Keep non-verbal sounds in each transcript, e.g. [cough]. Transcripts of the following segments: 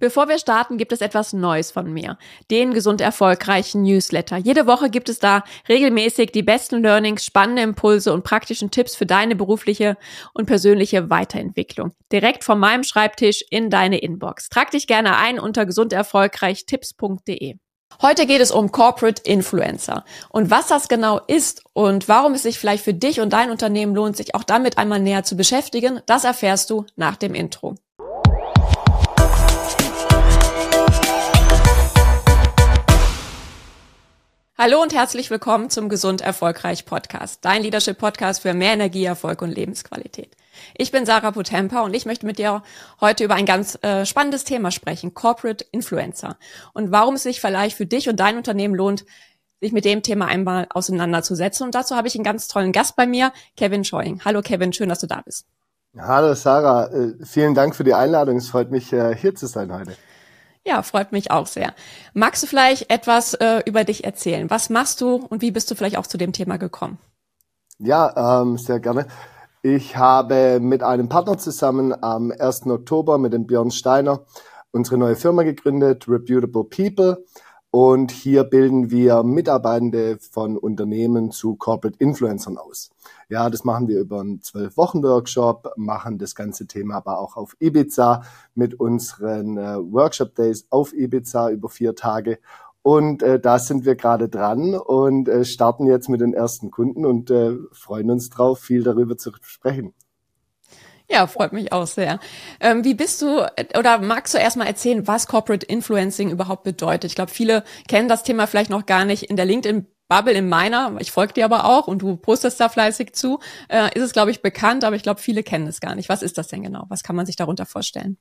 Bevor wir starten, gibt es etwas Neues von mir. Den gesund erfolgreichen Newsletter. Jede Woche gibt es da regelmäßig die besten Learnings, spannende Impulse und praktischen Tipps für deine berufliche und persönliche Weiterentwicklung. Direkt von meinem Schreibtisch in deine Inbox. Trag dich gerne ein unter gesunderfolgreichtipps.de. Heute geht es um Corporate Influencer. Und was das genau ist und warum es sich vielleicht für dich und dein Unternehmen lohnt, sich auch damit einmal näher zu beschäftigen, das erfährst du nach dem Intro. Hallo und herzlich willkommen zum Gesund Erfolgreich Podcast, dein Leadership Podcast für mehr Energie, Erfolg und Lebensqualität. Ich bin Sarah Potempa und ich möchte mit dir heute über ein ganz äh, spannendes Thema sprechen, Corporate Influencer und warum es sich vielleicht für dich und dein Unternehmen lohnt, sich mit dem Thema einmal auseinanderzusetzen. Und dazu habe ich einen ganz tollen Gast bei mir, Kevin Scheuing. Hallo Kevin, schön, dass du da bist. Hallo Sarah, äh, vielen Dank für die Einladung. Es freut mich, äh, hier zu sein heute. Ja, freut mich auch sehr. Magst du vielleicht etwas äh, über dich erzählen? Was machst du und wie bist du vielleicht auch zu dem Thema gekommen? Ja, ähm, sehr gerne. Ich habe mit einem Partner zusammen am 1. Oktober mit dem Björn Steiner unsere neue Firma gegründet, Reputable People. Und hier bilden wir Mitarbeitende von Unternehmen zu Corporate Influencern aus. Ja, das machen wir über einen zwölf Wochen Workshop, machen das ganze Thema aber auch auf Ibiza mit unseren äh, Workshop Days auf Ibiza über vier Tage. Und äh, da sind wir gerade dran und äh, starten jetzt mit den ersten Kunden und äh, freuen uns drauf, viel darüber zu sprechen. Ja, freut mich auch sehr. Ähm, wie bist du oder magst du erstmal erzählen, was Corporate Influencing überhaupt bedeutet? Ich glaube, viele kennen das Thema vielleicht noch gar nicht. In der LinkedIn Bubble in meiner, ich folge dir aber auch und du postest da fleißig zu, äh, ist es, glaube ich, bekannt, aber ich glaube, viele kennen es gar nicht. Was ist das denn genau? Was kann man sich darunter vorstellen?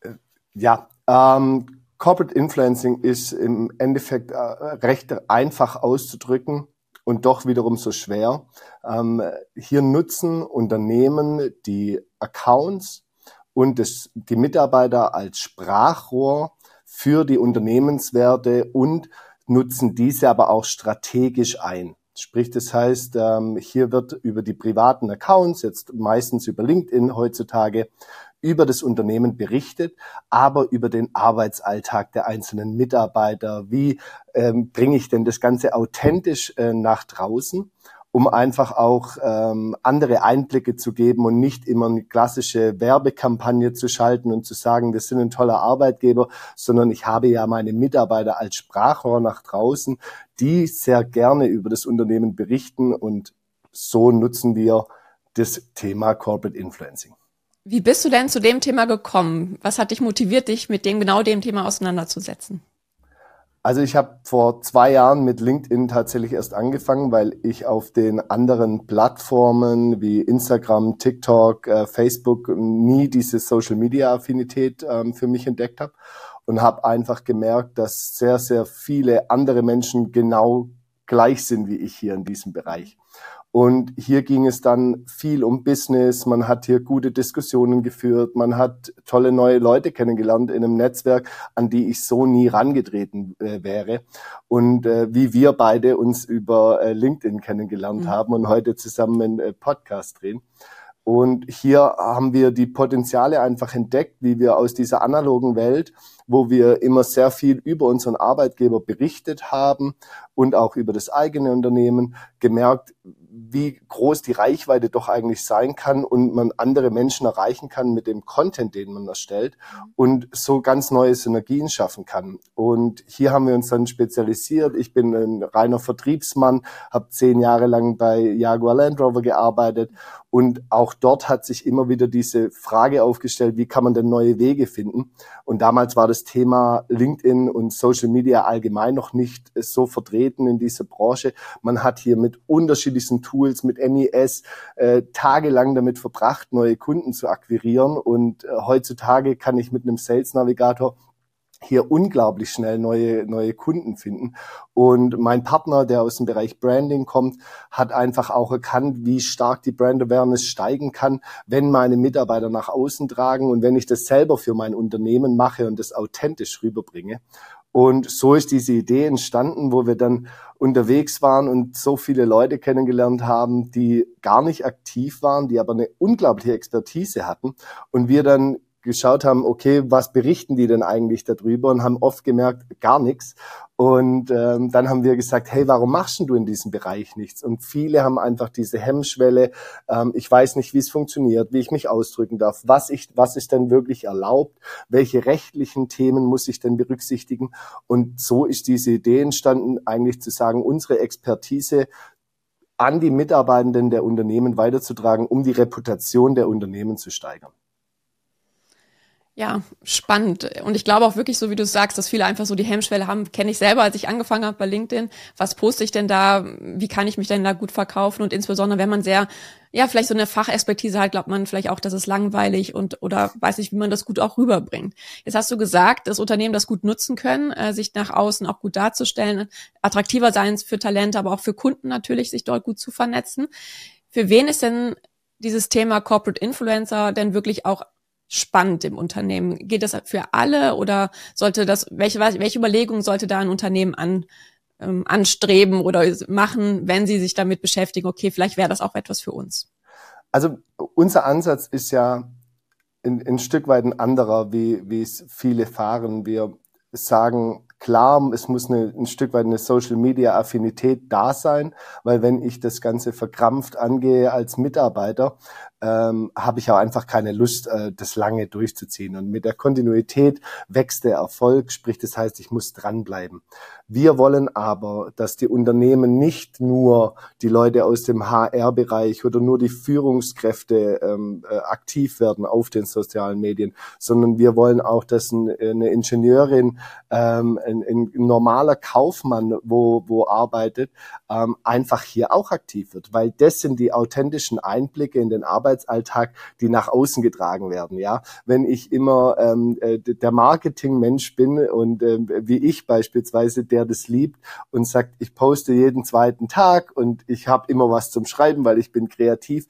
Äh, ja, ähm, Corporate Influencing ist im Endeffekt äh, recht einfach auszudrücken und doch wiederum so schwer. Ähm, hier nutzen Unternehmen die Accounts und das, die Mitarbeiter als Sprachrohr für die Unternehmenswerte und nutzen diese aber auch strategisch ein. Sprich, das heißt, ähm, hier wird über die privaten Accounts, jetzt meistens über LinkedIn heutzutage, über das Unternehmen berichtet, aber über den Arbeitsalltag der einzelnen Mitarbeiter. Wie ähm, bringe ich denn das Ganze authentisch äh, nach draußen? um einfach auch ähm, andere Einblicke zu geben und nicht immer eine klassische Werbekampagne zu schalten und zu sagen, wir sind ein toller Arbeitgeber, sondern ich habe ja meine Mitarbeiter als Sprachrohr nach draußen, die sehr gerne über das Unternehmen berichten und so nutzen wir das Thema Corporate Influencing. Wie bist du denn zu dem Thema gekommen? Was hat dich motiviert, dich mit dem genau dem Thema auseinanderzusetzen? Also ich habe vor zwei Jahren mit LinkedIn tatsächlich erst angefangen, weil ich auf den anderen Plattformen wie Instagram, TikTok, äh, Facebook nie diese Social-Media-Affinität ähm, für mich entdeckt habe und habe einfach gemerkt, dass sehr, sehr viele andere Menschen genau gleich sind wie ich hier in diesem Bereich. Und hier ging es dann viel um Business. Man hat hier gute Diskussionen geführt. Man hat tolle neue Leute kennengelernt in einem Netzwerk, an die ich so nie rangetreten äh, wäre. Und äh, wie wir beide uns über äh, LinkedIn kennengelernt mhm. haben und heute zusammen einen äh, Podcast drehen. Und hier haben wir die Potenziale einfach entdeckt, wie wir aus dieser analogen Welt, wo wir immer sehr viel über unseren Arbeitgeber berichtet haben und auch über das eigene Unternehmen, gemerkt, wie groß die Reichweite doch eigentlich sein kann und man andere Menschen erreichen kann mit dem Content, den man erstellt und so ganz neue Synergien schaffen kann. Und hier haben wir uns dann spezialisiert. Ich bin ein reiner Vertriebsmann, habe zehn Jahre lang bei Jaguar Land Rover gearbeitet und auch dort hat sich immer wieder diese Frage aufgestellt, wie kann man denn neue Wege finden? Und damals war das Thema LinkedIn und Social Media allgemein noch nicht so vertreten in dieser Branche. Man hat hier mit unterschiedlichsten Tools, mit MES, äh, tagelang damit verbracht, neue Kunden zu akquirieren. Und äh, heutzutage kann ich mit einem Sales Navigator hier unglaublich schnell neue, neue Kunden finden. Und mein Partner, der aus dem Bereich Branding kommt, hat einfach auch erkannt, wie stark die Brand Awareness steigen kann, wenn meine Mitarbeiter nach außen tragen und wenn ich das selber für mein Unternehmen mache und das authentisch rüberbringe. Und so ist diese Idee entstanden, wo wir dann unterwegs waren und so viele Leute kennengelernt haben, die gar nicht aktiv waren, die aber eine unglaubliche Expertise hatten. Und wir dann geschaut haben, okay, was berichten die denn eigentlich darüber und haben oft gemerkt, gar nichts. Und ähm, dann haben wir gesagt, hey, warum machst du in diesem Bereich nichts? Und viele haben einfach diese Hemmschwelle, ähm, ich weiß nicht, wie es funktioniert, wie ich mich ausdrücken darf, was ich, was ist denn wirklich erlaubt, welche rechtlichen Themen muss ich denn berücksichtigen? Und so ist diese Idee entstanden, eigentlich zu sagen, unsere Expertise an die Mitarbeitenden der Unternehmen weiterzutragen, um die Reputation der Unternehmen zu steigern. Ja, spannend. Und ich glaube auch wirklich, so wie du sagst, dass viele einfach so die Hemmschwelle haben, kenne ich selber, als ich angefangen habe bei LinkedIn. Was poste ich denn da? Wie kann ich mich denn da gut verkaufen? Und insbesondere, wenn man sehr, ja, vielleicht so eine Fachexpertise hat, glaubt man vielleicht auch, das ist langweilig und oder weiß nicht, wie man das gut auch rüberbringt. Jetzt hast du gesagt, dass Unternehmen das gut nutzen können, äh, sich nach außen auch gut darzustellen, attraktiver sein für Talente, aber auch für Kunden natürlich, sich dort gut zu vernetzen. Für wen ist denn dieses Thema Corporate Influencer denn wirklich auch spannend im Unternehmen? Geht das für alle oder sollte das, welche, welche Überlegungen sollte da ein Unternehmen an, ähm, anstreben oder machen, wenn sie sich damit beschäftigen, okay, vielleicht wäre das auch etwas für uns? Also unser Ansatz ist ja ein, ein Stück weit ein anderer, wie, wie es viele fahren. Wir sagen, klar, es muss eine, ein Stück weit eine Social Media Affinität da sein, weil wenn ich das Ganze verkrampft angehe als Mitarbeiter, ähm, habe ich auch einfach keine Lust, äh, das lange durchzuziehen. Und mit der Kontinuität wächst der Erfolg, sprich, das heißt, ich muss dranbleiben. Wir wollen aber, dass die Unternehmen nicht nur die Leute aus dem HR-Bereich oder nur die Führungskräfte ähm, äh, aktiv werden auf den sozialen Medien, sondern wir wollen auch, dass ein, eine Ingenieurin, ähm, ein, ein, normaler Kaufmann, wo, wo arbeitet, ähm, einfach hier auch aktiv wird, weil das sind die authentischen Einblicke in den Arbeitsalltag, die nach außen getragen werden. Ja, wenn ich immer ähm, äh, der Marketingmensch bin und äh, wie ich beispielsweise der das liebt und sagt, ich poste jeden zweiten Tag und ich habe immer was zum Schreiben, weil ich bin kreativ,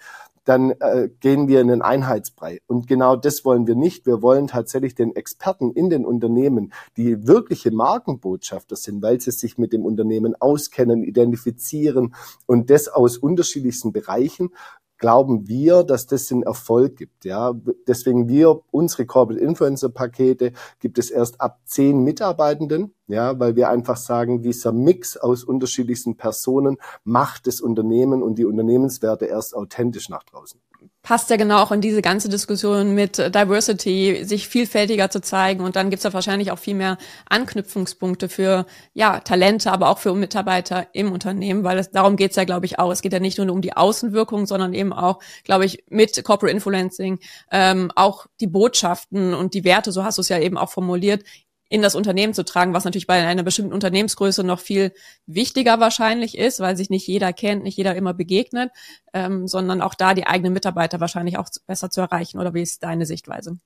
dann äh, gehen wir in den Einheitsbrei. Und genau das wollen wir nicht. Wir wollen tatsächlich den Experten in den Unternehmen, die wirkliche Markenbotschafter sind, weil sie sich mit dem Unternehmen auskennen, identifizieren und das aus unterschiedlichsten Bereichen, glauben wir, dass das den Erfolg gibt. Ja, deswegen wir unsere Corporate Influencer Pakete gibt es erst ab zehn Mitarbeitenden. Ja, weil wir einfach sagen, dieser Mix aus unterschiedlichsten Personen macht das Unternehmen und die Unternehmenswerte erst authentisch nach draußen passt ja genau auch in diese ganze Diskussion mit Diversity, sich vielfältiger zu zeigen. Und dann gibt's ja wahrscheinlich auch viel mehr Anknüpfungspunkte für ja, Talente, aber auch für Mitarbeiter im Unternehmen, weil es, darum geht's ja, glaube ich, auch. Es geht ja nicht nur um die Außenwirkung, sondern eben auch, glaube ich, mit Corporate Influencing ähm, auch die Botschaften und die Werte, so hast du es ja eben auch formuliert, in das Unternehmen zu tragen, was natürlich bei einer bestimmten Unternehmensgröße noch viel wichtiger wahrscheinlich ist, weil sich nicht jeder kennt, nicht jeder immer begegnet, ähm, sondern auch da die eigenen Mitarbeiter wahrscheinlich auch besser zu erreichen. Oder wie ist deine Sichtweise?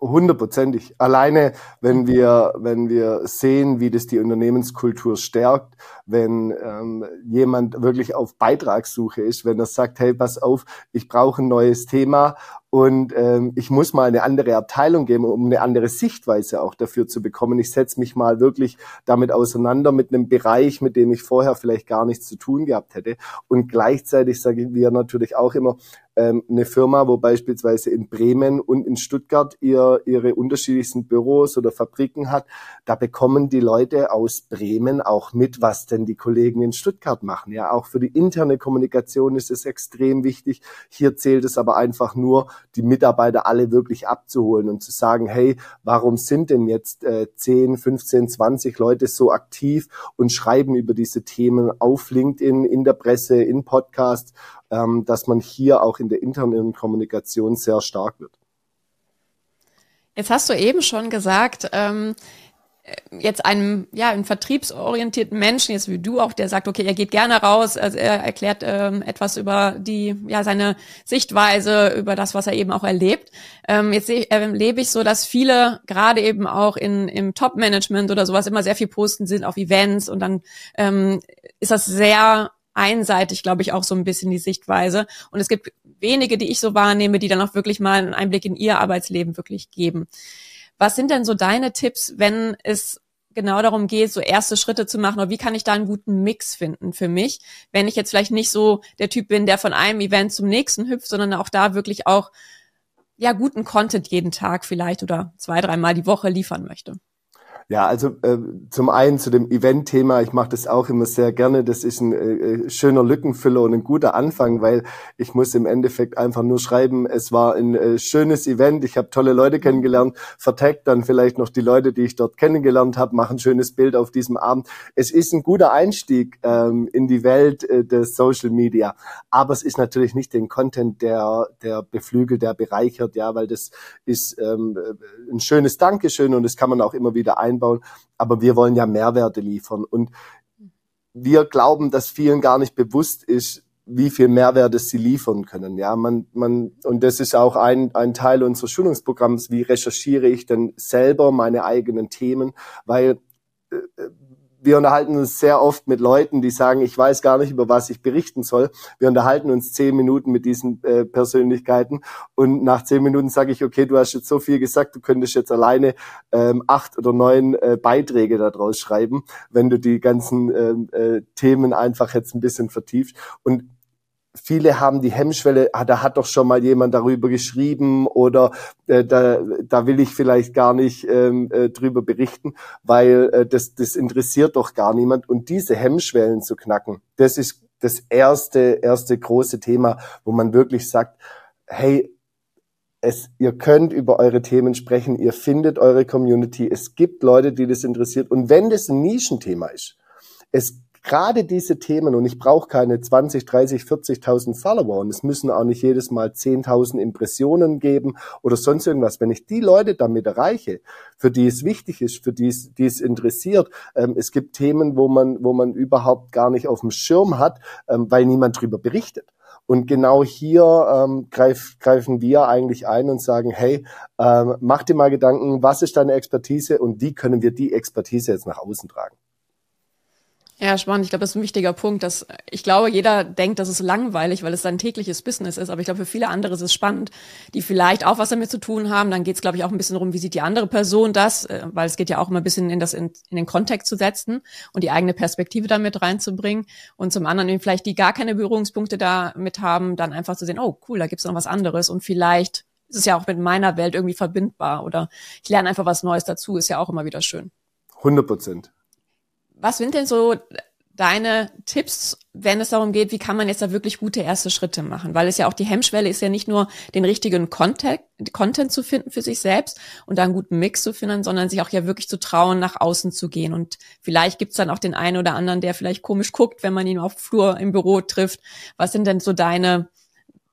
Hundertprozentig. Alleine, wenn wir, wenn wir sehen, wie das die Unternehmenskultur stärkt, wenn ähm, jemand wirklich auf Beitragssuche ist, wenn er sagt, hey, pass auf, ich brauche ein neues Thema und ähm, ich muss mal eine andere Abteilung geben, um eine andere Sichtweise auch dafür zu bekommen. Ich setze mich mal wirklich damit auseinander mit einem Bereich, mit dem ich vorher vielleicht gar nichts zu tun gehabt hätte. Und gleichzeitig sage wir natürlich auch immer, ähm, eine Firma, wo beispielsweise in Bremen und in Stuttgart ihr, ihre unterschiedlichsten Büros oder Fabriken hat, da bekommen die Leute aus Bremen auch mit, was denn die Kollegen in Stuttgart machen. Ja, auch für die interne Kommunikation ist es extrem wichtig. Hier zählt es aber einfach nur, die Mitarbeiter alle wirklich abzuholen und zu sagen, hey, warum sind denn jetzt äh, 10, 15, 20 Leute so aktiv und schreiben über diese Themen auf LinkedIn, in der Presse, in Podcasts ähm, dass man hier auch in der internen Kommunikation sehr stark wird. Jetzt hast du eben schon gesagt, ähm, jetzt einem ja einem vertriebsorientierten Menschen jetzt wie du auch der sagt okay er geht gerne raus also er erklärt ähm, etwas über die ja seine Sichtweise über das was er eben auch erlebt ähm, jetzt erlebe ich so dass viele gerade eben auch in im Top Management oder sowas immer sehr viel posten sind auf Events und dann ähm, ist das sehr einseitig, glaube ich, auch so ein bisschen die Sichtweise. Und es gibt wenige, die ich so wahrnehme, die dann auch wirklich mal einen Einblick in ihr Arbeitsleben wirklich geben. Was sind denn so deine Tipps, wenn es genau darum geht, so erste Schritte zu machen oder wie kann ich da einen guten Mix finden für mich, wenn ich jetzt vielleicht nicht so der Typ bin, der von einem Event zum nächsten hüpft, sondern auch da wirklich auch ja guten Content jeden Tag vielleicht oder zwei, dreimal die Woche liefern möchte? Ja, also äh, zum einen zu dem Event-Thema, ich mache das auch immer sehr gerne. Das ist ein äh, äh, schöner Lückenfüller und ein guter Anfang, weil ich muss im Endeffekt einfach nur schreiben, es war ein äh, schönes Event, ich habe tolle Leute kennengelernt, vertagt dann vielleicht noch die Leute, die ich dort kennengelernt habe, mache ein schönes Bild auf diesem Abend. Es ist ein guter Einstieg ähm, in die Welt äh, des Social Media, aber es ist natürlich nicht den Content, der, der beflügelt, der bereichert, ja, weil das ist ähm, äh, ein schönes Dankeschön und das kann man auch immer wieder ein einbauen. Aber wir wollen ja Mehrwerte liefern. Und wir glauben, dass vielen gar nicht bewusst ist, wie viel Mehrwerte sie liefern können. Ja, man, man, und das ist auch ein, ein Teil unseres Schulungsprogramms. Wie recherchiere ich denn selber meine eigenen Themen? Weil äh, wir unterhalten uns sehr oft mit Leuten, die sagen, ich weiß gar nicht, über was ich berichten soll. Wir unterhalten uns zehn Minuten mit diesen äh, Persönlichkeiten und nach zehn Minuten sage ich, okay, du hast jetzt so viel gesagt, du könntest jetzt alleine ähm, acht oder neun äh, Beiträge daraus schreiben, wenn du die ganzen ähm, äh, Themen einfach jetzt ein bisschen vertiefst. Und viele haben die Hemmschwelle, ah, da hat doch schon mal jemand darüber geschrieben oder äh, da, da will ich vielleicht gar nicht ähm, äh, drüber berichten, weil äh, das, das interessiert doch gar niemand. Und diese Hemmschwellen zu knacken, das ist das erste, erste große Thema, wo man wirklich sagt, hey, es, ihr könnt über eure Themen sprechen, ihr findet eure Community, es gibt Leute, die das interessiert. Und wenn das ein Nischenthema ist, es gerade diese Themen, und ich brauche keine 20, 30, 40.000 Follower und es müssen auch nicht jedes Mal 10.000 Impressionen geben oder sonst irgendwas. Wenn ich die Leute damit erreiche, für die es wichtig ist, für die es, die es interessiert, ähm, es gibt Themen, wo man, wo man überhaupt gar nicht auf dem Schirm hat, ähm, weil niemand drüber berichtet. Und genau hier ähm, greif, greifen wir eigentlich ein und sagen, hey, ähm, mach dir mal Gedanken, was ist deine Expertise und wie können wir die Expertise jetzt nach außen tragen. Ja, spannend. Ich glaube, das ist ein wichtiger Punkt, dass ich glaube, jeder denkt, das ist langweilig, weil es sein tägliches Business ist. Aber ich glaube, für viele andere ist es spannend, die vielleicht auch was damit zu tun haben. Dann geht es, glaube ich, auch ein bisschen darum, wie sieht die andere Person das, äh, weil es geht ja auch immer ein bisschen in das in, in den Kontext zu setzen und die eigene Perspektive damit reinzubringen. Und zum anderen vielleicht die gar keine Berührungspunkte damit haben, dann einfach zu sehen, oh cool, da gibt's noch was anderes und vielleicht ist es ja auch mit meiner Welt irgendwie verbindbar oder ich lerne einfach was Neues dazu, ist ja auch immer wieder schön. 100 Prozent was sind denn so deine Tipps, wenn es darum geht, wie kann man jetzt da wirklich gute erste Schritte machen? Weil es ja auch die Hemmschwelle ist ja nicht nur den richtigen Content, Content zu finden für sich selbst und da einen guten Mix zu finden, sondern sich auch ja wirklich zu trauen, nach außen zu gehen. Und vielleicht gibt's dann auch den einen oder anderen, der vielleicht komisch guckt, wenn man ihn auf Flur im Büro trifft. Was sind denn so deine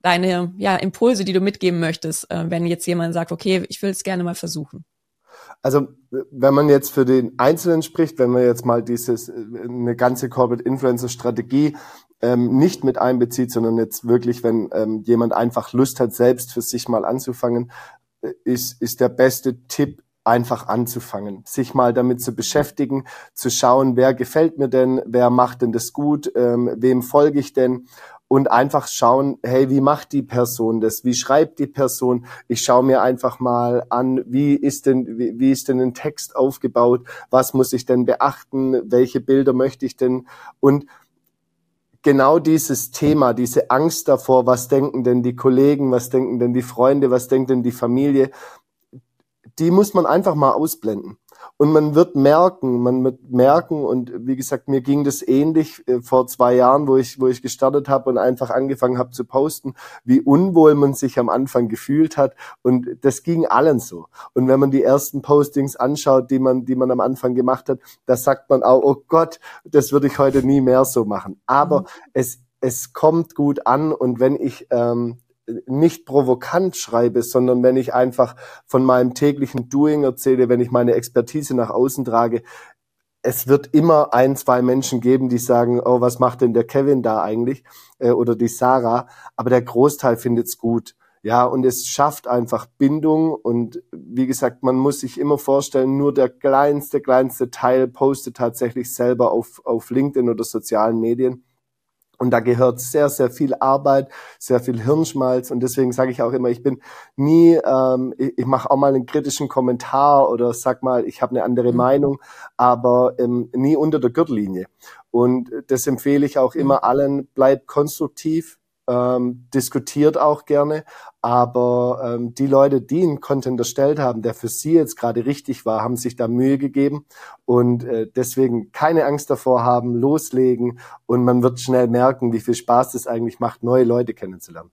deine ja, Impulse, die du mitgeben möchtest, äh, wenn jetzt jemand sagt, okay, ich will es gerne mal versuchen? Also wenn man jetzt für den Einzelnen spricht, wenn man jetzt mal dieses eine ganze Corporate Influencer Strategie ähm, nicht mit einbezieht, sondern jetzt wirklich, wenn ähm, jemand einfach Lust hat, selbst für sich mal anzufangen, äh, ist, ist der beste Tipp, einfach anzufangen, sich mal damit zu beschäftigen, zu schauen, wer gefällt mir denn, wer macht denn das gut, ähm, wem folge ich denn und einfach schauen, hey, wie macht die Person das? Wie schreibt die Person? Ich schaue mir einfach mal an, wie ist denn, wie, wie ist denn ein Text aufgebaut? Was muss ich denn beachten? Welche Bilder möchte ich denn? Und genau dieses Thema, diese Angst davor, was denken denn die Kollegen, was denken denn die Freunde, was denkt denn die Familie, die muss man einfach mal ausblenden. Und man wird merken, man wird merken, und wie gesagt, mir ging das ähnlich äh, vor zwei Jahren, wo ich, wo ich gestartet habe und einfach angefangen habe zu posten, wie unwohl man sich am Anfang gefühlt hat. Und das ging allen so. Und wenn man die ersten Postings anschaut, die man, die man am Anfang gemacht hat, da sagt man auch, oh Gott, das würde ich heute nie mehr so machen. Aber mhm. es, es kommt gut an und wenn ich ähm, nicht provokant schreibe, sondern wenn ich einfach von meinem täglichen Doing erzähle, wenn ich meine Expertise nach außen trage, es wird immer ein, zwei Menschen geben, die sagen, oh, was macht denn der Kevin da eigentlich? Äh, oder die Sarah. Aber der Großteil findet's gut. Ja, und es schafft einfach Bindung. Und wie gesagt, man muss sich immer vorstellen, nur der kleinste, kleinste Teil postet tatsächlich selber auf, auf LinkedIn oder sozialen Medien. Und da gehört sehr, sehr viel Arbeit, sehr viel Hirnschmalz. Und deswegen sage ich auch immer, ich bin nie, ähm, ich, ich mache auch mal einen kritischen Kommentar oder sag mal, ich habe eine andere mhm. Meinung, aber ähm, nie unter der Gürtellinie. Und das empfehle ich auch immer mhm. allen, bleibt konstruktiv, ähm, diskutiert auch gerne, aber ähm, die Leute, die einen Content erstellt haben, der für sie jetzt gerade richtig war, haben sich da Mühe gegeben und äh, deswegen keine Angst davor haben, loslegen und man wird schnell merken, wie viel Spaß es eigentlich macht, neue Leute kennenzulernen.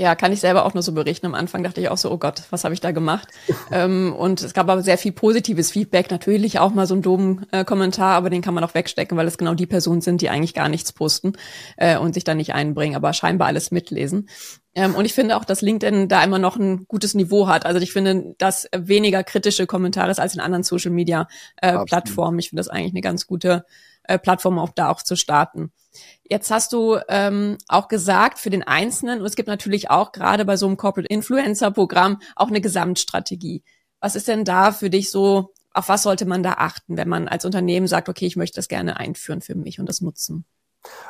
Ja, kann ich selber auch nur so berichten. Am Anfang dachte ich auch so, oh Gott, was habe ich da gemacht? [laughs] ähm, und es gab aber sehr viel positives Feedback. Natürlich auch mal so ein dummen äh, Kommentar, aber den kann man auch wegstecken, weil es genau die Personen sind, die eigentlich gar nichts posten äh, und sich da nicht einbringen, aber scheinbar alles mitlesen. Ähm, und ich finde auch, dass LinkedIn da immer noch ein gutes Niveau hat. Also ich finde, dass weniger kritische Kommentare ist als in anderen Social Media äh, Plattformen. Ich finde das eigentlich eine ganz gute äh, Plattform, auch da auch zu starten. Jetzt hast du ähm, auch gesagt, für den Einzelnen, und es gibt natürlich auch gerade bei so einem Corporate Influencer Programm auch eine Gesamtstrategie. Was ist denn da für dich so, auf was sollte man da achten, wenn man als Unternehmen sagt, okay, ich möchte das gerne einführen für mich und das nutzen?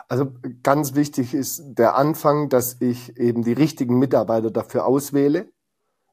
Also ganz wichtig ist der Anfang, dass ich eben die richtigen Mitarbeiter dafür auswähle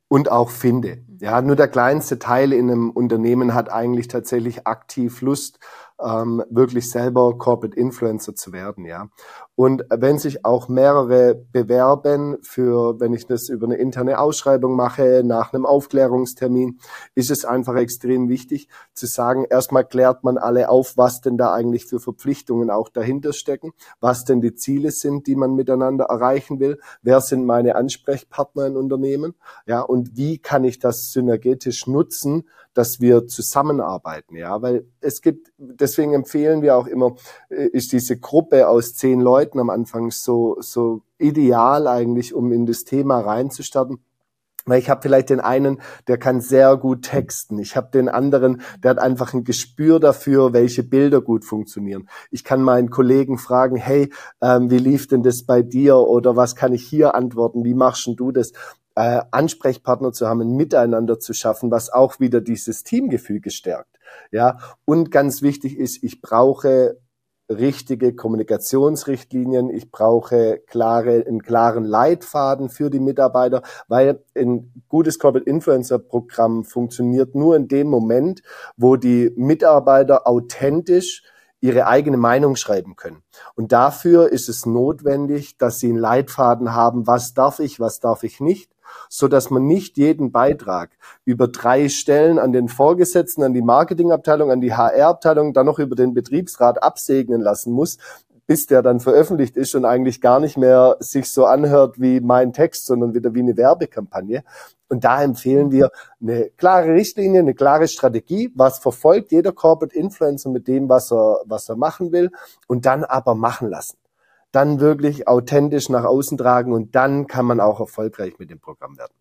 und auch finde. Ja, nur der kleinste Teil in einem Unternehmen hat eigentlich tatsächlich aktiv Lust, ähm, wirklich selber Corporate Influencer zu werden, ja. Und wenn sich auch mehrere bewerben für, wenn ich das über eine interne Ausschreibung mache, nach einem Aufklärungstermin, ist es einfach extrem wichtig zu sagen, erstmal klärt man alle auf, was denn da eigentlich für Verpflichtungen auch dahinter stecken, was denn die Ziele sind, die man miteinander erreichen will, wer sind meine Ansprechpartner in Unternehmen, ja, und wie kann ich das synergetisch nutzen, dass wir zusammenarbeiten, ja, weil es gibt, deswegen empfehlen wir auch immer, äh, ist diese Gruppe aus zehn Leuten am Anfang so, so ideal eigentlich, um in das Thema reinzustarten. Weil ich habe vielleicht den einen, der kann sehr gut texten. Ich habe den anderen, der hat einfach ein Gespür dafür, welche Bilder gut funktionieren. Ich kann meinen Kollegen fragen, hey, ähm, wie lief denn das bei dir? Oder was kann ich hier antworten? Wie machst du das? Äh, Ansprechpartner zu haben, ein Miteinander zu schaffen, was auch wieder dieses Teamgefüge stärkt. Ja, und ganz wichtig ist, ich brauche richtige Kommunikationsrichtlinien, ich brauche klare, einen klaren Leitfaden für die Mitarbeiter, weil ein gutes Corporate Influencer Programm funktioniert nur in dem Moment, wo die Mitarbeiter authentisch ihre eigene Meinung schreiben können. Und dafür ist es notwendig, dass sie einen Leitfaden haben, was darf ich, was darf ich nicht, so dass man nicht jeden Beitrag über drei Stellen an den Vorgesetzten, an die Marketingabteilung, an die HR-Abteilung, dann noch über den Betriebsrat absegnen lassen muss, bis der dann veröffentlicht ist und eigentlich gar nicht mehr sich so anhört wie mein Text, sondern wieder wie eine Werbekampagne. Und da empfehlen wir eine klare Richtlinie, eine klare Strategie, was verfolgt jeder Corporate Influencer mit dem, was er, was er machen will und dann aber machen lassen dann wirklich authentisch nach außen tragen und dann kann man auch erfolgreich mit dem Programm werden.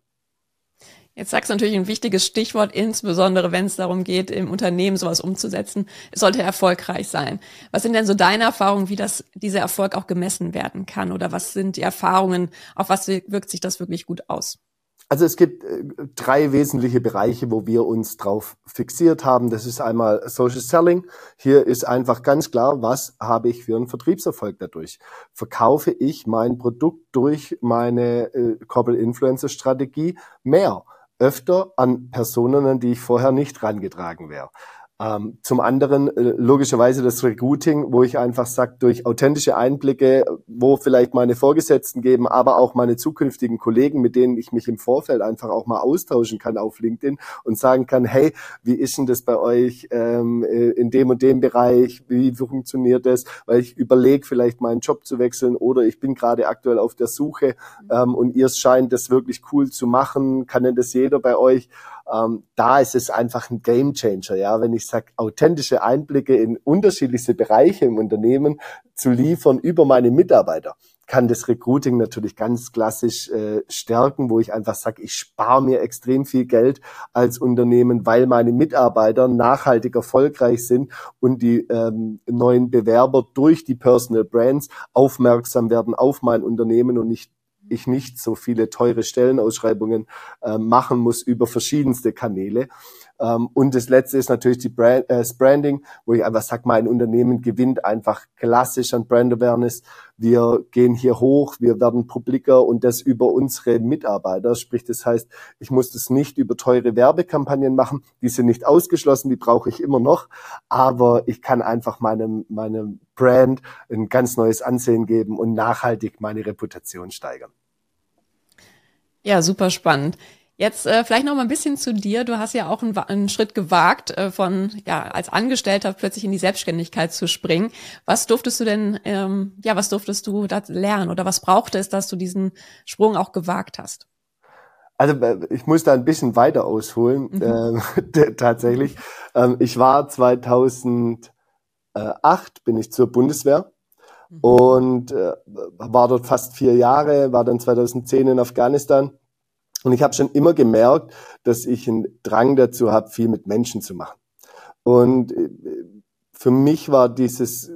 Jetzt sagst du natürlich ein wichtiges Stichwort, insbesondere wenn es darum geht, im Unternehmen sowas umzusetzen. Es sollte erfolgreich sein. Was sind denn so deine Erfahrungen, wie das, dieser Erfolg auch gemessen werden kann? Oder was sind die Erfahrungen, auf was wirkt sich das wirklich gut aus? Also es gibt äh, drei wesentliche Bereiche, wo wir uns drauf fixiert haben. Das ist einmal Social Selling. Hier ist einfach ganz klar, was habe ich für einen Vertriebserfolg dadurch? Verkaufe ich mein Produkt durch meine äh, Corporate Influencer Strategie mehr, öfter an Personen, an die ich vorher nicht rangetragen wäre? Ähm, zum anderen äh, logischerweise das Recruiting, wo ich einfach sage, durch authentische Einblicke, wo vielleicht meine Vorgesetzten geben, aber auch meine zukünftigen Kollegen, mit denen ich mich im Vorfeld einfach auch mal austauschen kann auf LinkedIn und sagen kann, hey, wie ist denn das bei euch ähm, äh, in dem und dem Bereich, wie funktioniert das, weil ich überlege vielleicht meinen Job zu wechseln oder ich bin gerade aktuell auf der Suche ähm, und ihr scheint das wirklich cool zu machen, kann denn das jeder bei euch? Ähm, da ist es einfach ein Game Changer, ja, wenn ich sage, authentische Einblicke in unterschiedlichste Bereiche im Unternehmen zu liefern über meine Mitarbeiter kann das Recruiting natürlich ganz klassisch äh, stärken, wo ich einfach sage, ich spare mir extrem viel Geld als Unternehmen, weil meine Mitarbeiter nachhaltig erfolgreich sind und die ähm, neuen Bewerber durch die Personal Brands aufmerksam werden auf mein Unternehmen und nicht ich nicht so viele teure Stellenausschreibungen äh, machen muss über verschiedenste Kanäle. Ähm, und das letzte ist natürlich die Brand, äh, das Branding, wo ich einfach sage, mein Unternehmen gewinnt einfach klassisch an Brand Awareness. Wir gehen hier hoch, wir werden publiker und das über unsere Mitarbeiter. Sprich, das heißt, ich muss das nicht über teure Werbekampagnen machen. Die sind nicht ausgeschlossen, die brauche ich immer noch. Aber ich kann einfach meinem, meinem Brand ein ganz neues Ansehen geben und nachhaltig meine Reputation steigern. Ja, super spannend. Jetzt äh, vielleicht noch mal ein bisschen zu dir. Du hast ja auch einen, einen Schritt gewagt, äh, von ja als Angestellter plötzlich in die Selbstständigkeit zu springen. Was durftest du denn, ähm, ja, was durftest du da lernen oder was brauchte es, dass du diesen Sprung auch gewagt hast? Also äh, ich muss da ein bisschen weiter ausholen, mhm. äh, [laughs] tatsächlich. Ähm, ich war 2008 bin ich zur Bundeswehr mhm. und äh, war dort fast vier Jahre, war dann 2010 in Afghanistan und ich habe schon immer gemerkt, dass ich einen Drang dazu habe, viel mit Menschen zu machen. Und äh, für mich war dieses,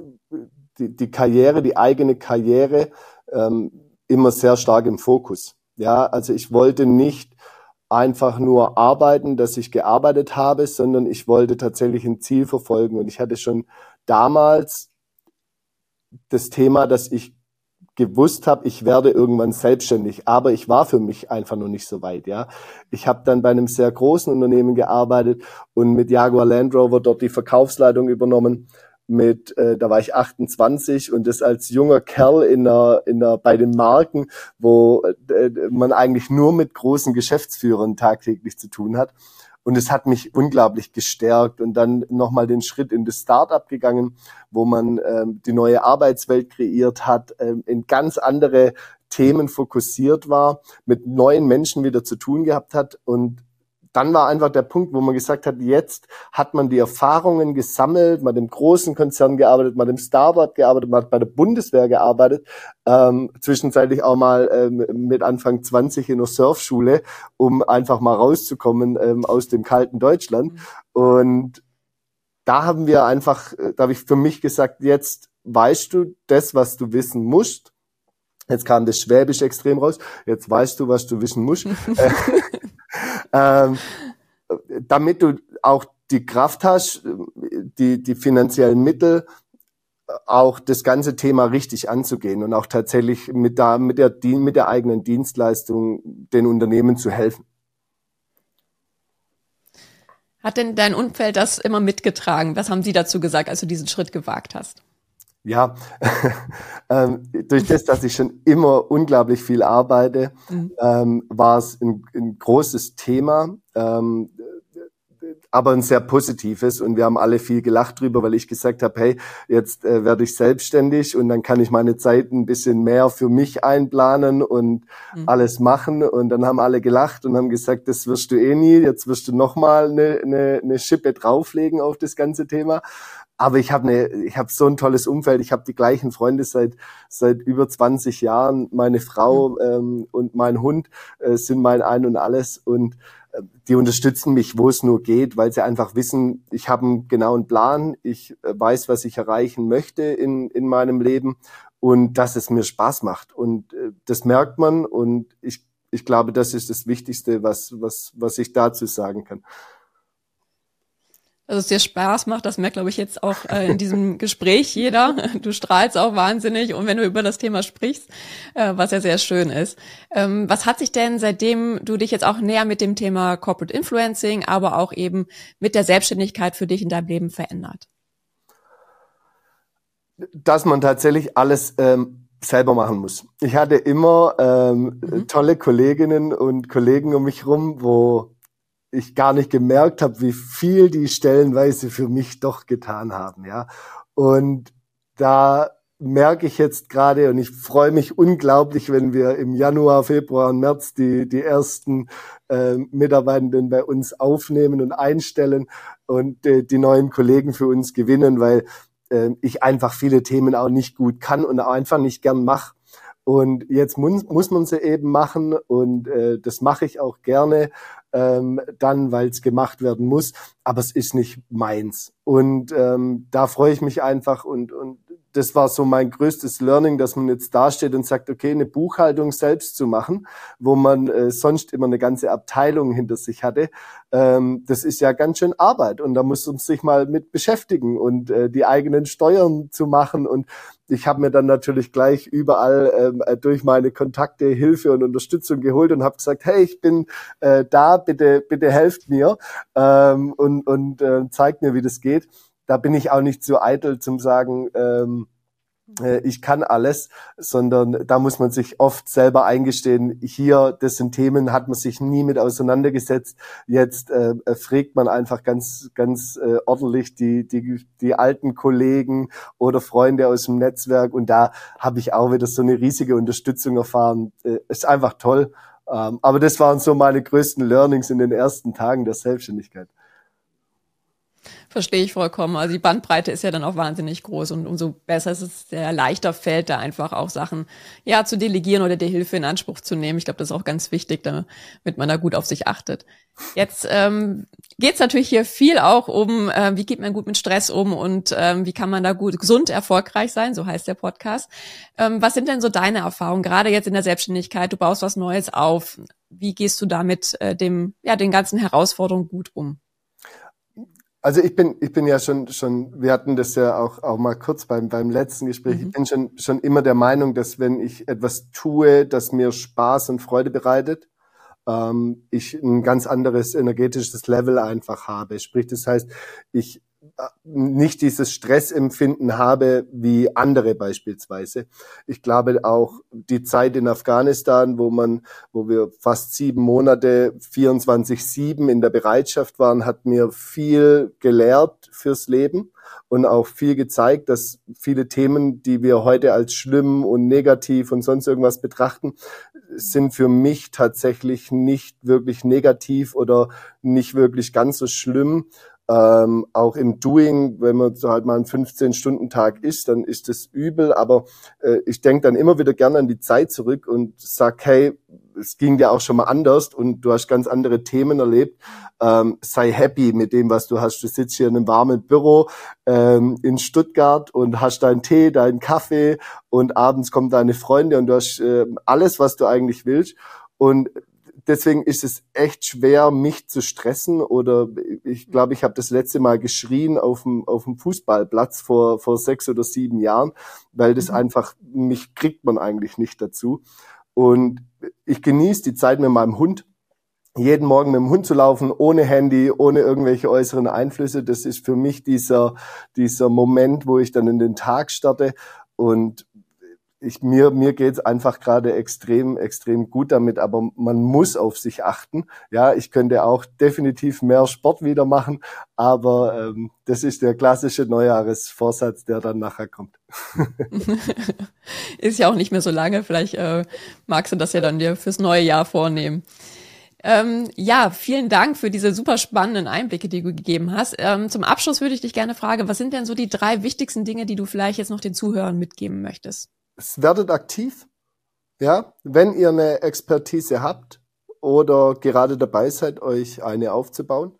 die, die Karriere, die eigene Karriere ähm, immer sehr stark im Fokus. Ja, also ich wollte nicht einfach nur arbeiten, dass ich gearbeitet habe, sondern ich wollte tatsächlich ein Ziel verfolgen. Und ich hatte schon damals das Thema, dass ich gewusst habe, ich werde irgendwann selbstständig, aber ich war für mich einfach noch nicht so weit, ja. Ich habe dann bei einem sehr großen Unternehmen gearbeitet und mit Jaguar Land Rover dort die Verkaufsleitung übernommen. Mit, äh, da war ich 28 und das als junger Kerl in einer, in einer, bei den Marken, wo äh, man eigentlich nur mit großen Geschäftsführern tagtäglich zu tun hat. Und es hat mich unglaublich gestärkt und dann nochmal den Schritt in das Startup gegangen, wo man ähm, die neue Arbeitswelt kreiert hat, ähm, in ganz andere Themen fokussiert war, mit neuen Menschen wieder zu tun gehabt hat und dann war einfach der Punkt, wo man gesagt hat, jetzt hat man die Erfahrungen gesammelt, man hat im großen Konzern gearbeitet, man hat im Startup gearbeitet, man hat bei der Bundeswehr gearbeitet, ähm, zwischenzeitlich auch mal ähm, mit Anfang 20 in der Surfschule, um einfach mal rauszukommen ähm, aus dem kalten Deutschland. Mhm. Und da haben wir einfach, äh, da habe ich für mich gesagt, jetzt weißt du das, was du wissen musst. Jetzt kam das Schwäbisch extrem raus. Jetzt weißt du, was du wissen musst. [laughs] [laughs] ähm, damit du auch die Kraft hast, die, die finanziellen Mittel, auch das ganze Thema richtig anzugehen und auch tatsächlich mit, da, mit, der, mit der eigenen Dienstleistung den Unternehmen zu helfen. Hat denn dein Umfeld das immer mitgetragen? Was haben sie dazu gesagt, als du diesen Schritt gewagt hast? Ja, [laughs] ähm, durch das, dass ich schon immer unglaublich viel arbeite, mhm. ähm, war es ein, ein großes Thema, ähm, aber ein sehr positives und wir haben alle viel gelacht drüber, weil ich gesagt habe, hey, jetzt äh, werde ich selbstständig und dann kann ich meine Zeit ein bisschen mehr für mich einplanen und mhm. alles machen und dann haben alle gelacht und haben gesagt, das wirst du eh nie, jetzt wirst du nochmal eine, eine, eine Schippe drauflegen auf das ganze Thema aber ich habe eine, ich habe so ein tolles Umfeld. Ich habe die gleichen Freunde seit seit über 20 Jahren. Meine Frau mhm. ähm, und mein Hund äh, sind mein Ein und Alles und äh, die unterstützen mich, wo es nur geht, weil sie einfach wissen, ich habe einen genauen Plan, ich äh, weiß, was ich erreichen möchte in in meinem Leben und dass es mir Spaß macht und äh, das merkt man und ich ich glaube, das ist das Wichtigste, was was was ich dazu sagen kann dass es dir Spaß macht, das merkt, glaube ich, jetzt auch äh, in diesem [laughs] Gespräch jeder. Du strahlst auch wahnsinnig und wenn du über das Thema sprichst, äh, was ja sehr schön ist. Ähm, was hat sich denn, seitdem du dich jetzt auch näher mit dem Thema Corporate Influencing, aber auch eben mit der Selbstständigkeit für dich in deinem Leben verändert? Dass man tatsächlich alles ähm, selber machen muss. Ich hatte immer ähm, mhm. tolle Kolleginnen und Kollegen um mich rum, wo ich gar nicht gemerkt habe, wie viel die stellenweise für mich doch getan haben, ja. Und da merke ich jetzt gerade und ich freue mich unglaublich, wenn wir im Januar, Februar und März die, die ersten äh, Mitarbeitenden bei uns aufnehmen und einstellen und äh, die neuen Kollegen für uns gewinnen, weil äh, ich einfach viele Themen auch nicht gut kann und auch einfach nicht gern mache. Und jetzt muss, muss man sie eben machen und äh, das mache ich auch gerne ähm, dann, weil es gemacht werden muss, aber es ist nicht meins. Und ähm, da freue ich mich einfach und, und das war so mein größtes Learning, dass man jetzt dasteht und sagt, okay, eine Buchhaltung selbst zu machen, wo man äh, sonst immer eine ganze Abteilung hinter sich hatte, ähm, das ist ja ganz schön Arbeit. Und da muss man sich mal mit beschäftigen und äh, die eigenen Steuern zu machen. Und ich habe mir dann natürlich gleich überall ähm, äh, durch meine Kontakte Hilfe und Unterstützung geholt und habe gesagt, hey, ich bin äh, da, bitte, bitte helft mir ähm, und, und äh, zeigt mir, wie das geht da bin ich auch nicht so eitel zum sagen, ähm, äh, ich kann alles, sondern da muss man sich oft selber eingestehen, hier, das sind Themen, hat man sich nie mit auseinandergesetzt. Jetzt äh, äh, fragt man einfach ganz, ganz äh, ordentlich die, die, die alten Kollegen oder Freunde aus dem Netzwerk und da habe ich auch wieder so eine riesige Unterstützung erfahren. Äh, ist einfach toll. Ähm, aber das waren so meine größten Learnings in den ersten Tagen der Selbstständigkeit. Verstehe ich vollkommen. Also die Bandbreite ist ja dann auch wahnsinnig groß und umso besser ist es, sehr leichter fällt da einfach auch Sachen ja zu delegieren oder die Hilfe in Anspruch zu nehmen. Ich glaube, das ist auch ganz wichtig, damit man da gut auf sich achtet. Jetzt ähm, geht es natürlich hier viel auch um, äh, wie geht man gut mit Stress um und ähm, wie kann man da gut gesund erfolgreich sein, so heißt der Podcast. Ähm, was sind denn so deine Erfahrungen, gerade jetzt in der Selbstständigkeit? Du baust was Neues auf. Wie gehst du damit äh, dem, ja, den ganzen Herausforderungen gut um? Also ich bin, ich bin ja schon, schon, wir hatten das ja auch, auch mal kurz beim, beim letzten Gespräch. Mhm. Ich bin schon, schon immer der Meinung, dass wenn ich etwas tue, das mir Spaß und Freude bereitet, ähm, ich ein ganz anderes energetisches Level einfach habe. Sprich, das heißt, ich nicht dieses Stressempfinden habe wie andere beispielsweise. Ich glaube auch die Zeit in Afghanistan, wo man, wo wir fast sieben Monate 24-7 in der Bereitschaft waren, hat mir viel gelehrt fürs Leben und auch viel gezeigt, dass viele Themen, die wir heute als schlimm und negativ und sonst irgendwas betrachten, sind für mich tatsächlich nicht wirklich negativ oder nicht wirklich ganz so schlimm, ähm, auch im Doing, wenn man so halt mal einen 15-Stunden-Tag ist, dann ist das übel. Aber äh, ich denke dann immer wieder gerne an die Zeit zurück und sag, hey, es ging dir auch schon mal anders und du hast ganz andere Themen erlebt. Ähm, sei happy mit dem, was du hast. Du sitzt hier in einem warmen Büro ähm, in Stuttgart und hast deinen Tee, deinen Kaffee und abends kommen deine Freunde und du hast äh, alles, was du eigentlich willst. Und deswegen ist es echt schwer, mich zu stressen oder ich glaube, ich habe das letzte Mal geschrien auf dem, auf dem Fußballplatz vor, vor sechs oder sieben Jahren, weil das mhm. einfach, mich kriegt man eigentlich nicht dazu. Und ich genieße die Zeit mit meinem Hund, jeden Morgen mit dem Hund zu laufen, ohne Handy, ohne irgendwelche äußeren Einflüsse. Das ist für mich dieser, dieser Moment, wo ich dann in den Tag starte. Und ich, mir, mir geht's einfach gerade extrem, extrem gut damit, aber man muss auf sich achten. Ja, ich könnte auch definitiv mehr Sport wieder machen, aber ähm, das ist der klassische Neujahresvorsatz, der dann nachher kommt. [laughs] ist ja auch nicht mehr so lange, vielleicht äh, magst du das ja dann dir fürs neue Jahr vornehmen. Ähm, ja, vielen Dank für diese super spannenden Einblicke, die du gegeben hast. Ähm, zum Abschluss würde ich dich gerne fragen, was sind denn so die drei wichtigsten Dinge, die du vielleicht jetzt noch den Zuhörern mitgeben möchtest? Es werdet aktiv. Ja, wenn ihr eine Expertise habt oder gerade dabei seid, euch eine aufzubauen,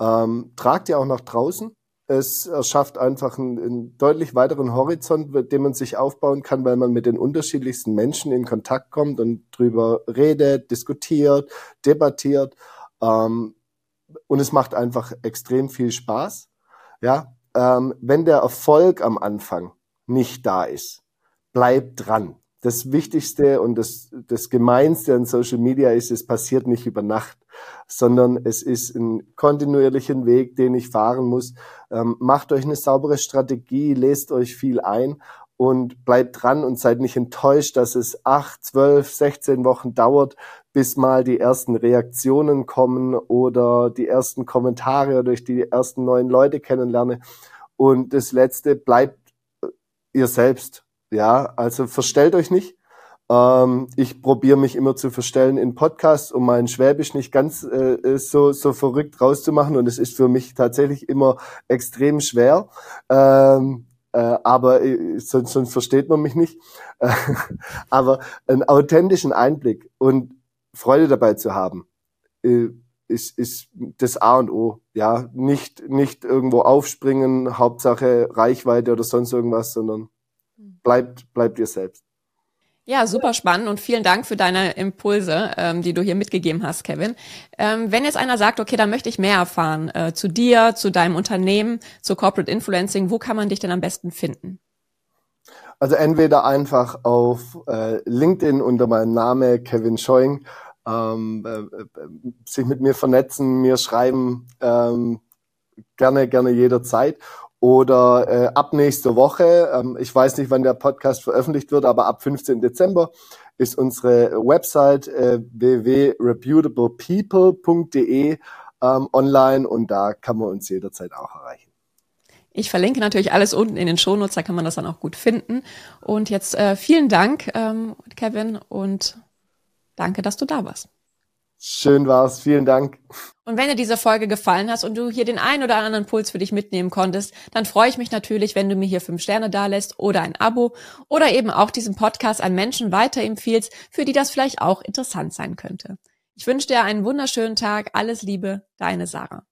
ähm, tragt ihr auch nach draußen. Es erschafft einfach einen, einen, deutlich weiteren Horizont, den man sich aufbauen kann, weil man mit den unterschiedlichsten Menschen in Kontakt kommt und drüber redet, diskutiert, debattiert. Ähm, und es macht einfach extrem viel Spaß. Ja, ähm, wenn der Erfolg am Anfang nicht da ist, bleib dran. Das Wichtigste und das, das Gemeinste an Social Media ist, es passiert nicht über Nacht, sondern es ist ein kontinuierlichen Weg, den ich fahren muss. Ähm, macht euch eine saubere Strategie, lest euch viel ein und bleibt dran und seid nicht enttäuscht, dass es acht, zwölf, sechzehn Wochen dauert, bis mal die ersten Reaktionen kommen oder die ersten Kommentare oder ich die ersten neuen Leute kennenlerne. Und das Letzte, bleibt ihr selbst. Ja, also verstellt euch nicht. Ähm, ich probiere mich immer zu verstellen in Podcasts, um meinen Schwäbisch nicht ganz äh, so, so verrückt rauszumachen. Und es ist für mich tatsächlich immer extrem schwer. Ähm, äh, aber äh, sonst, sonst versteht man mich nicht. [laughs] aber einen authentischen Einblick und Freude dabei zu haben, äh, ist, ist das A und O. Ja, nicht, nicht irgendwo aufspringen, Hauptsache Reichweite oder sonst irgendwas, sondern bleibt, bleibt ihr selbst. Ja, super spannend und vielen Dank für deine Impulse, ähm, die du hier mitgegeben hast, Kevin. Ähm, wenn jetzt einer sagt, okay, da möchte ich mehr erfahren äh, zu dir, zu deinem Unternehmen, zu Corporate Influencing, wo kann man dich denn am besten finden? Also entweder einfach auf äh, LinkedIn unter meinem Namen Kevin Scheuing ähm, äh, äh, sich mit mir vernetzen, mir schreiben, ähm, gerne, gerne jederzeit oder äh, ab nächste Woche, ähm, ich weiß nicht, wann der Podcast veröffentlicht wird, aber ab 15. Dezember ist unsere Website äh, www.reputablepeople.de ähm, online und da kann man uns jederzeit auch erreichen. Ich verlinke natürlich alles unten in den Shownotes, da kann man das dann auch gut finden. Und jetzt äh, vielen Dank, ähm, Kevin, und danke, dass du da warst. Schön war's, vielen Dank. Und wenn dir diese Folge gefallen hat und du hier den einen oder anderen Puls für dich mitnehmen konntest, dann freue ich mich natürlich, wenn du mir hier fünf Sterne dalässt oder ein Abo oder eben auch diesen Podcast an Menschen weiterempfiehlst, für die das vielleicht auch interessant sein könnte. Ich wünsche dir einen wunderschönen Tag, alles Liebe, deine Sarah.